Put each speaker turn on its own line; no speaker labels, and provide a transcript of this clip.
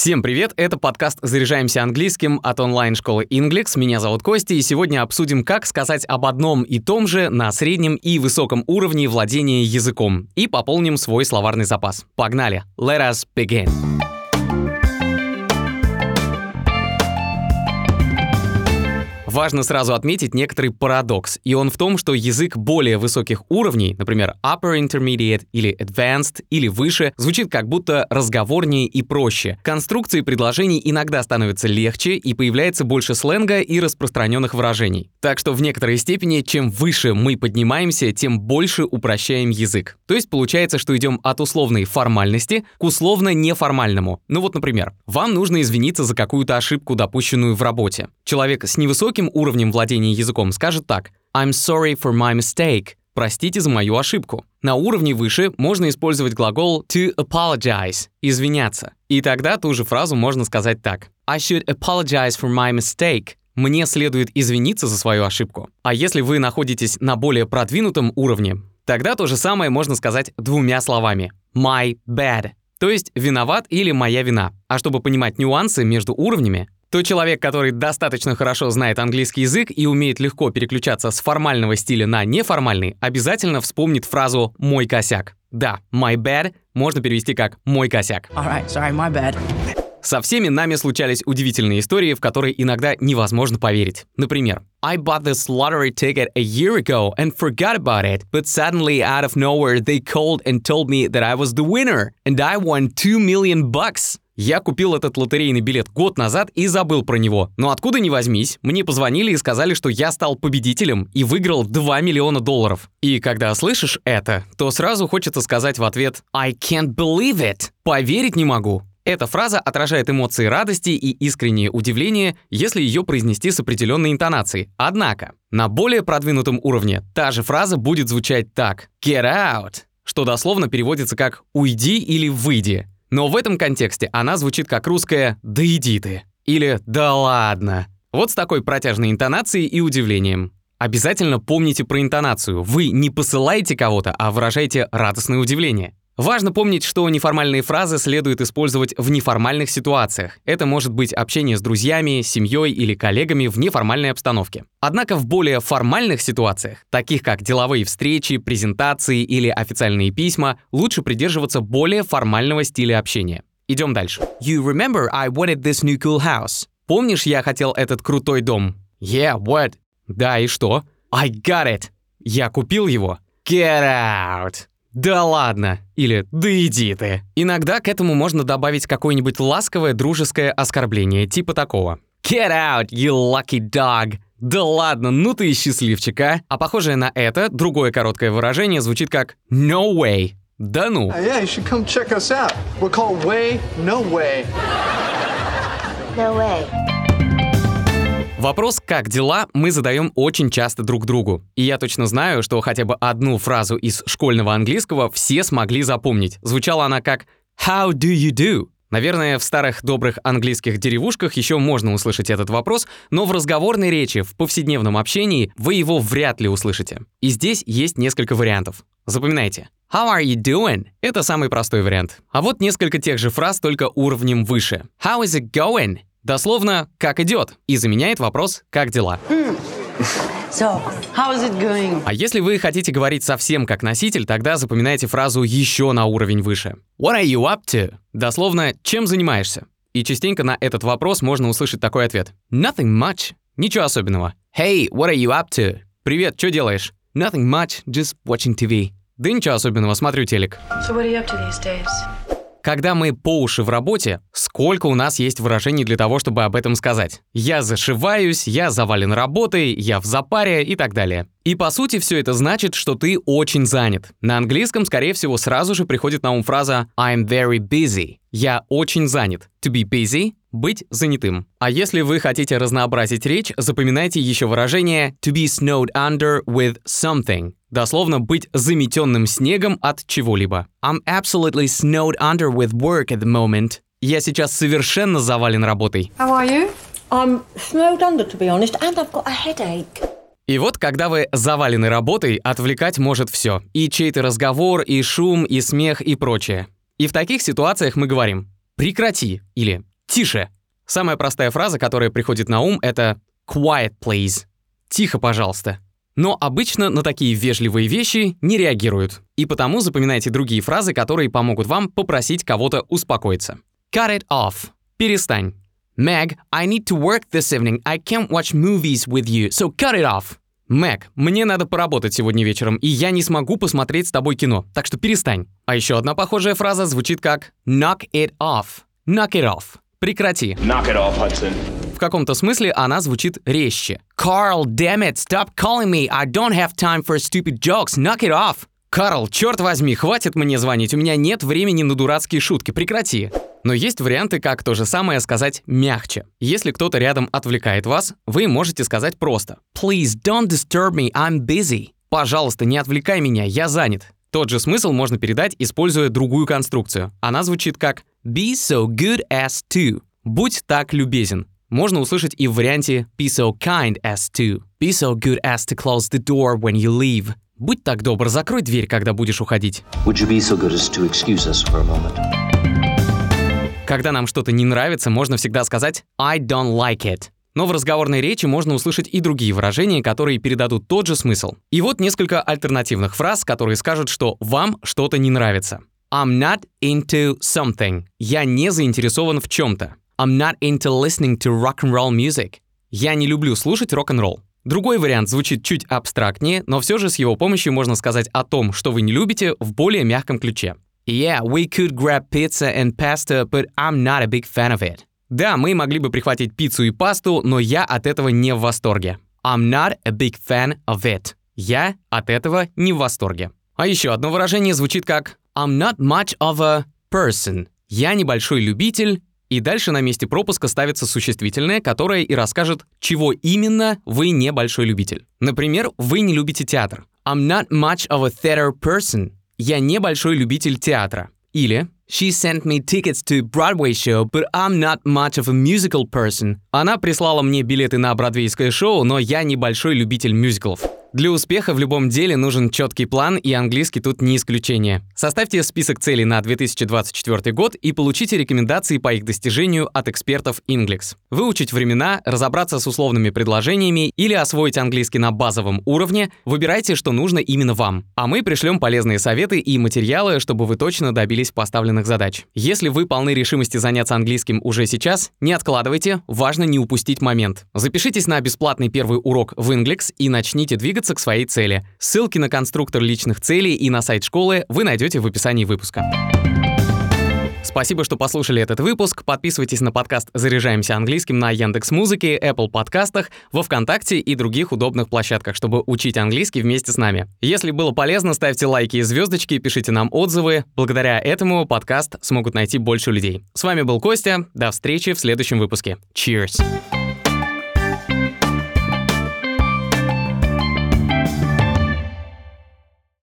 Всем привет, это подкаст «Заряжаемся английским» от онлайн-школы Inglix. Меня зовут Костя, и сегодня обсудим, как сказать об одном и том же на среднем и высоком уровне владения языком. И пополним свой словарный запас. Погнали! Let us begin! Важно сразу отметить некоторый парадокс, и он в том, что язык более высоких уровней, например, upper intermediate или advanced или выше, звучит как будто разговорнее и проще. Конструкции предложений иногда становятся легче и появляется больше сленга и распространенных выражений. Так что в некоторой степени, чем выше мы поднимаемся, тем больше упрощаем язык. То есть получается, что идем от условной формальности к условно-неформальному. Ну вот, например, вам нужно извиниться за какую-то ошибку, допущенную в работе. Человек с невысоким уровнем владения языком скажет так «I'm sorry for my mistake» — «простите за мою ошибку». На уровне выше можно использовать глагол to apologize — «извиняться». И тогда ту же фразу можно сказать так I should apologize for my mistake. Мне следует извиниться за свою ошибку. А если вы находитесь на более продвинутом уровне, тогда то же самое можно сказать двумя словами. My bad. То есть виноват или моя вина. А чтобы понимать нюансы между уровнями, то человек, который достаточно хорошо знает английский язык и умеет легко переключаться с формального стиля на неформальный, обязательно вспомнит фразу «мой косяк». Да, my bad можно перевести как «мой косяк».
Alright, sorry, my bad.
Со всеми нами случались удивительные истории, в которые иногда невозможно поверить. Например, I bought this lottery ticket a year ago and forgot about it, but suddenly out of nowhere they called and told me that I was the winner and I won 2 million bucks. Я купил этот лотерейный билет год назад и забыл про него. Но откуда ни возьмись, мне позвонили и сказали, что я стал победителем и выиграл 2 миллиона долларов. И когда слышишь это, то сразу хочется сказать в ответ «I can't believe it!» Поверить не могу. Эта фраза отражает эмоции радости и искреннее удивление, если ее произнести с определенной интонацией. Однако, на более продвинутом уровне та же фраза будет звучать так «get out», что дословно переводится как «уйди» или «выйди». Но в этом контексте она звучит как русская «да иди ты» или «да ладно». Вот с такой протяжной интонацией и удивлением. Обязательно помните про интонацию. Вы не посылаете кого-то, а выражаете радостное удивление. Важно помнить, что неформальные фразы следует использовать в неформальных ситуациях. Это может быть общение с друзьями, семьей или коллегами в неформальной обстановке. Однако в более формальных ситуациях, таких как деловые встречи, презентации или официальные письма, лучше придерживаться более формального стиля общения. Идем дальше. You remember I wanted this new cool house. Помнишь, я хотел этот крутой дом? Yeah, what? Да, и что? I got it. Я купил его. Get out. «Да ладно!» или «Да иди ты!». Иногда к этому можно добавить какое-нибудь ласковое дружеское оскорбление, типа такого. «Get out, you lucky dog!» Да ладно, ну ты и счастливчик, а? А похожее на это, другое короткое выражение звучит как «no way». Да ну.
Yeah, you should come check us out. We're called Way No Way.
No way.
Вопрос «как дела?» мы задаем очень часто друг другу. И я точно знаю, что хотя бы одну фразу из школьного английского все смогли запомнить. Звучала она как «How do you do?» Наверное, в старых добрых английских деревушках еще можно услышать этот вопрос, но в разговорной речи, в повседневном общении вы его вряд ли услышите. И здесь есть несколько вариантов. Запоминайте. How are you doing? Это самый простой вариант. А вот несколько тех же фраз, только уровнем выше. How is it going? Дословно «как идет» и заменяет вопрос «как дела?».
So, how is it going?
А если вы хотите говорить совсем как носитель, тогда запоминайте фразу еще на уровень выше. What are you up to? Дословно «чем занимаешься?». И частенько на этот вопрос можно услышать такой ответ. Nothing much. Ничего особенного. Hey, what are you up to? Привет, что делаешь? Nothing much, just watching TV. Да ничего особенного, смотрю телек.
So what are you up to these days?
Когда мы по уши в работе, сколько у нас есть выражений для того, чтобы об этом сказать? Я зашиваюсь, я завален работой, я в запаре и так далее. И по сути все это значит, что ты очень занят. На английском, скорее всего, сразу же приходит на ум фраза I'm very busy. Я очень занят. To be busy — быть занятым. А если вы хотите разнообразить речь, запоминайте еще выражение to be snowed under with something. Дословно быть заметенным снегом от чего-либо. I'm absolutely snowed under with work at the moment. Я сейчас совершенно завален работой.
How are you?
I'm snowed under, to be honest, and I've got a headache.
И вот, когда вы завалены работой, отвлекать может все. И чей-то разговор, и шум, и смех, и прочее. И в таких ситуациях мы говорим «прекрати» или Тише. Самая простая фраза, которая приходит на ум, это quiet, please. Тихо, пожалуйста. Но обычно на такие вежливые вещи не реагируют. И потому запоминайте другие фразы, которые помогут вам попросить кого-то успокоиться. Cut it off. Перестань. Meg, I need to work this evening. I can't watch movies with you, so cut it off. Мэг, мне надо поработать сегодня вечером, и я не смогу посмотреть с тобой кино, так что перестань. А еще одна похожая фраза звучит как knock it off. Knock it off. Прекрати.
Knock it off, Hudson.
В каком-то смысле она звучит резче. Carl, damn it, stop calling me. I don't have time for stupid jokes. Knock it off. Карл, черт возьми, хватит мне звонить, у меня нет времени на дурацкие шутки, прекрати. Но есть варианты, как то же самое сказать мягче. Если кто-то рядом отвлекает вас, вы можете сказать просто «Please don't disturb me, I'm busy». «Пожалуйста, не отвлекай меня, я занят». Тот же смысл можно передать, используя другую конструкцию. Она звучит как «Be so good as to». «Будь так любезен». Можно услышать и в варианте «Be so kind as to». «Be so good as to close the door when you leave». Будь так добр, закрой дверь, когда будешь уходить.
Would you be so good as to excuse us for a moment?
Когда нам что-то не нравится, можно всегда сказать I don't like it. Но в разговорной речи можно услышать и другие выражения, которые передадут тот же смысл. И вот несколько альтернативных фраз, которые скажут, что вам что-то не нравится. I'm not into something. Я не заинтересован в чем-то. I'm not into listening to rock and roll music. Я не люблю слушать рок-н-ролл. Другой вариант звучит чуть абстрактнее, но все же с его помощью можно сказать о том, что вы не любите, в более мягком ключе. Yeah, we could grab pizza and pasta, but I'm not a big fan of it. Да, мы могли бы прихватить пиццу и пасту, но я от этого не в восторге. I'm not a big fan of it. Я от этого не в восторге. А еще одно выражение звучит как I'm not much of a person. Я небольшой любитель, и дальше на месте пропуска ставится существительное, которое и расскажет, чего именно вы небольшой любитель. Например, вы не любите театр. I'm not much of a theater person. Я небольшой любитель театра. Или She sent me tickets to Broadway show, but I'm not much of a musical person. Она прислала мне билеты на бродвейское шоу, но я небольшой любитель мюзиклов. Для успеха в любом деле нужен четкий план, и английский тут не исключение. Составьте список целей на 2024 год и получите рекомендации по их достижению от экспертов Inglix. Выучить времена, разобраться с условными предложениями или освоить английский на базовом уровне – выбирайте, что нужно именно вам. А мы пришлем полезные советы и материалы, чтобы вы точно добились поставленных задач. Если вы полны решимости заняться английским уже сейчас, не откладывайте, важно не упустить момент. Запишитесь на бесплатный первый урок в Inglix и начните двигаться двигаться к своей цели. Ссылки на конструктор личных целей и на сайт школы вы найдете в описании выпуска. Спасибо, что послушали этот выпуск. Подписывайтесь на подкаст «Заряжаемся английским» на Яндекс Музыке, Apple подкастах, во Вконтакте и других удобных площадках, чтобы учить английский вместе с нами. Если было полезно, ставьте лайки и звездочки, пишите нам отзывы. Благодаря этому подкаст смогут найти больше людей. С вами был Костя. До встречи в следующем выпуске. Cheers!